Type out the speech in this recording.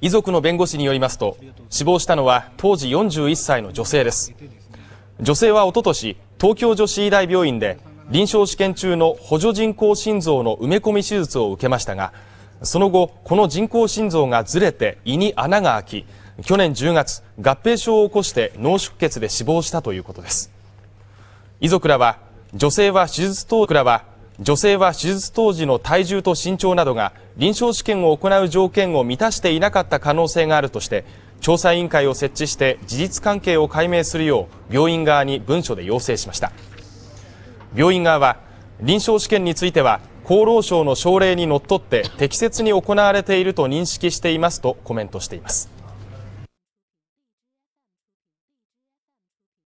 遺族の弁護士によりますと死亡したのは当時41歳の女性です。女性はおととし東京女子医大病院で臨床試験中の補助人工心臓の埋め込み手術を受けましたがその後この人工心臓がずれて胃に穴が開き去年10月合併症を起こして脳出血で死亡したということです。遺族らは女性は手術当らは女性は手術当時の体重と身長などが臨床試験を行う条件を満たしていなかった可能性があるとして調査委員会を設置して事実関係を解明するよう病院側に文書で要請しました。病院側は臨床試験については厚労省の省令にのっとって適切に行われていると認識していますとコメントしています。